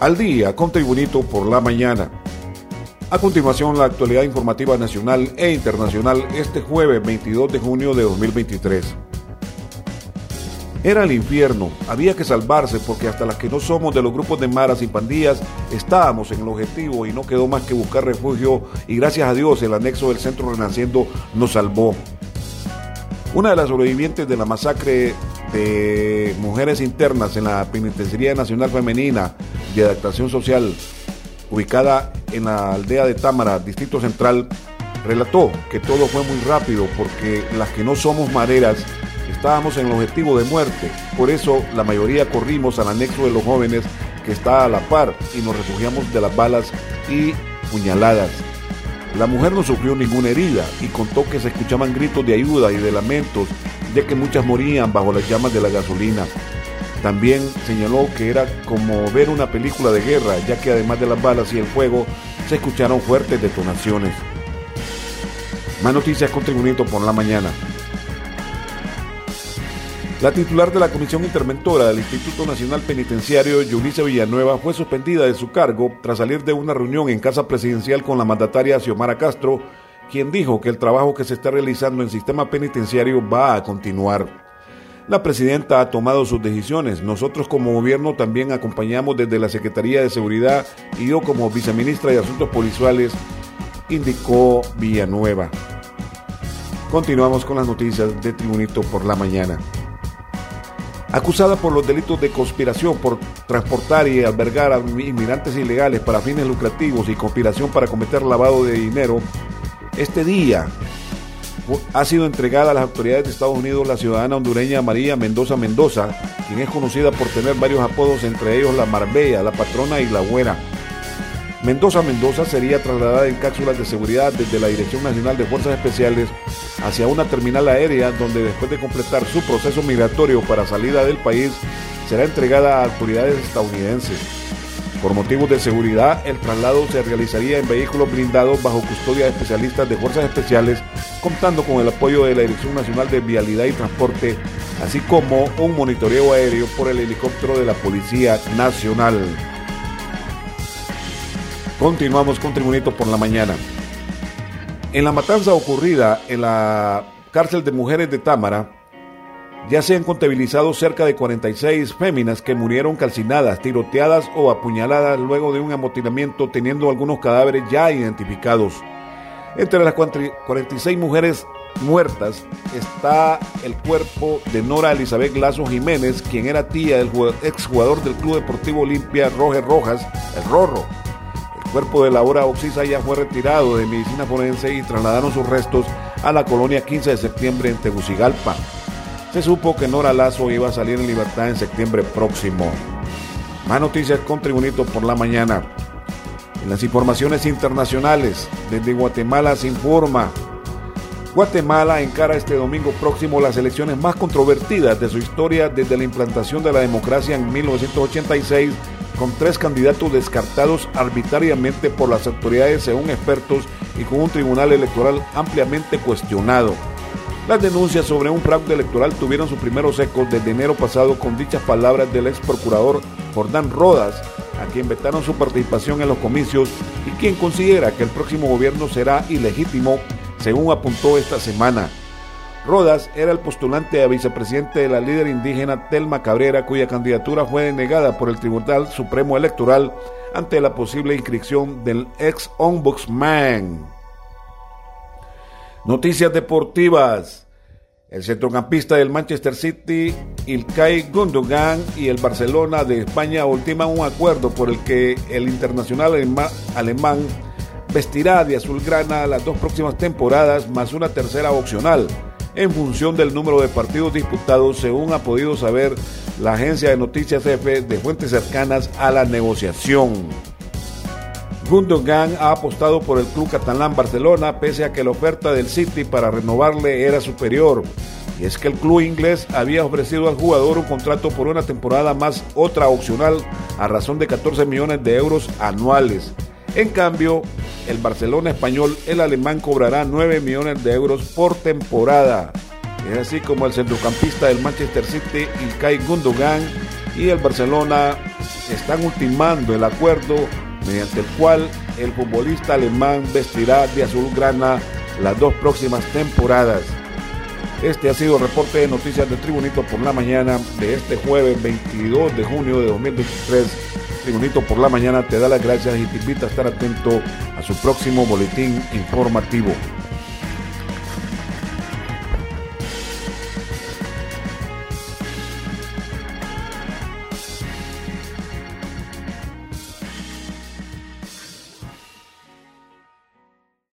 al día con Tribunito por la mañana. A continuación, la actualidad informativa nacional e internacional este jueves 22 de junio de 2023. Era el infierno, había que salvarse porque hasta las que no somos de los grupos de maras y pandillas estábamos en el objetivo y no quedó más que buscar refugio y gracias a Dios el anexo del Centro Renaciendo nos salvó. Una de las sobrevivientes de la masacre de mujeres internas en la Penitenciaría Nacional Femenina de Adaptación Social, ubicada en la aldea de Támara, Distrito Central, relató que todo fue muy rápido porque las que no somos maderas estábamos en el objetivo de muerte. Por eso la mayoría corrimos al anexo de los jóvenes que está a la par y nos refugiamos de las balas y puñaladas. La mujer no sufrió ninguna herida y contó que se escuchaban gritos de ayuda y de lamentos, ya que muchas morían bajo las llamas de la gasolina. También señaló que era como ver una película de guerra, ya que además de las balas y el fuego, se escucharon fuertes detonaciones. Más noticias con por la mañana. La titular de la Comisión Interventora del Instituto Nacional Penitenciario, Yulisa Villanueva, fue suspendida de su cargo tras salir de una reunión en Casa Presidencial con la mandataria Xiomara Castro, quien dijo que el trabajo que se está realizando en sistema penitenciario va a continuar. La presidenta ha tomado sus decisiones. Nosotros como gobierno también acompañamos desde la Secretaría de Seguridad y yo como viceministra de Asuntos Policiales, indicó Villanueva. Continuamos con las noticias de Tribunito por la mañana acusada por los delitos de conspiración por transportar y albergar a inmigrantes ilegales para fines lucrativos y conspiración para cometer lavado de dinero, este día ha sido entregada a las autoridades de Estados Unidos la ciudadana hondureña María Mendoza Mendoza, quien es conocida por tener varios apodos, entre ellos la Marbella, la Patrona y la Güera. Mendoza Mendoza sería trasladada en cápsulas de seguridad desde la Dirección Nacional de Fuerzas Especiales hacia una terminal aérea donde después de completar su proceso migratorio para salida del país será entregada a autoridades estadounidenses. Por motivos de seguridad, el traslado se realizaría en vehículos blindados bajo custodia de especialistas de fuerzas especiales, contando con el apoyo de la Dirección Nacional de Vialidad y Transporte, así como un monitoreo aéreo por el helicóptero de la Policía Nacional. Continuamos con Tribunito por la mañana. En la matanza ocurrida en la cárcel de mujeres de Támara, ya se han contabilizado cerca de 46 féminas que murieron calcinadas, tiroteadas o apuñaladas luego de un amotinamiento, teniendo algunos cadáveres ya identificados. Entre las 46 mujeres muertas está el cuerpo de Nora Elizabeth Lazo Jiménez, quien era tía del exjugador del Club Deportivo Olimpia Roger Rojas, el Rorro el cuerpo de Laura Oxisa ya fue retirado de medicina forense y trasladaron sus restos a la colonia 15 de septiembre en Tegucigalpa. Se supo que Nora Lazo iba a salir en libertad en septiembre próximo. Más noticias con Tribunito por la mañana. En las informaciones internacionales, desde Guatemala se informa. Guatemala encara este domingo próximo las elecciones más controvertidas de su historia desde la implantación de la democracia en 1986 con tres candidatos descartados arbitrariamente por las autoridades según expertos y con un tribunal electoral ampliamente cuestionado. Las denuncias sobre un fraude electoral tuvieron sus primeros ecos desde enero pasado con dichas palabras del ex procurador Jordán Rodas, quien vetaron su participación en los comicios y quien considera que el próximo gobierno será ilegítimo, según apuntó esta semana. Rodas era el postulante a vicepresidente de la líder indígena Telma Cabrera, cuya candidatura fue denegada por el Tribunal Supremo Electoral ante la posible inscripción del ex ombudsman. Noticias deportivas. El centrocampista del Manchester City, Ilkay Gundogan, y el Barcelona de España ultiman un acuerdo por el que el internacional alemán vestirá de azulgrana las dos próximas temporadas más una tercera opcional en función del número de partidos disputados, según ha podido saber la agencia de noticias EFE de fuentes cercanas a la negociación. Gundogan ha apostado por el club catalán Barcelona pese a que la oferta del City para renovarle era superior. Y es que el club inglés había ofrecido al jugador un contrato por una temporada más otra opcional a razón de 14 millones de euros anuales. En cambio, el Barcelona español, el alemán cobrará 9 millones de euros por temporada. Es así como el centrocampista del Manchester City, Ilkay Gundogan, y el Barcelona están ultimando el acuerdo mediante el cual el futbolista alemán vestirá de azul grana las dos próximas temporadas. Este ha sido el reporte de noticias de Tribunito por la mañana de este jueves 22 de junio de 2023. Tribunito por la mañana te da las gracias y te invita a estar atento a su próximo boletín informativo.